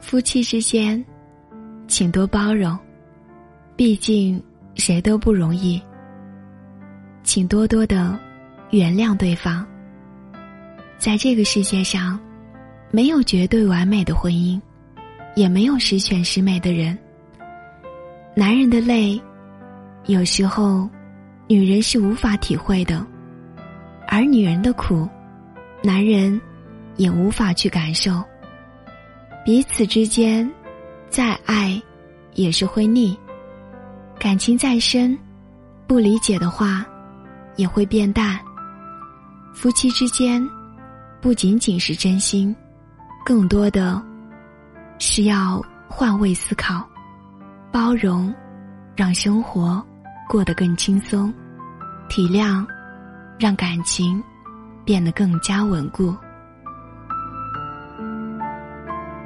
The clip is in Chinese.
夫妻之间，请多包容，毕竟谁都不容易。请多多的原谅对方。在这个世界上，没有绝对完美的婚姻，也没有十全十美的人。男人的累，有时候，女人是无法体会的；而女人的苦，男人也无法去感受。彼此之间，再爱，也是会腻；感情再深，不理解的话，也会变淡。夫妻之间，不仅仅是真心，更多的是要换位思考。包容，让生活过得更轻松；体谅，让感情变得更加稳固。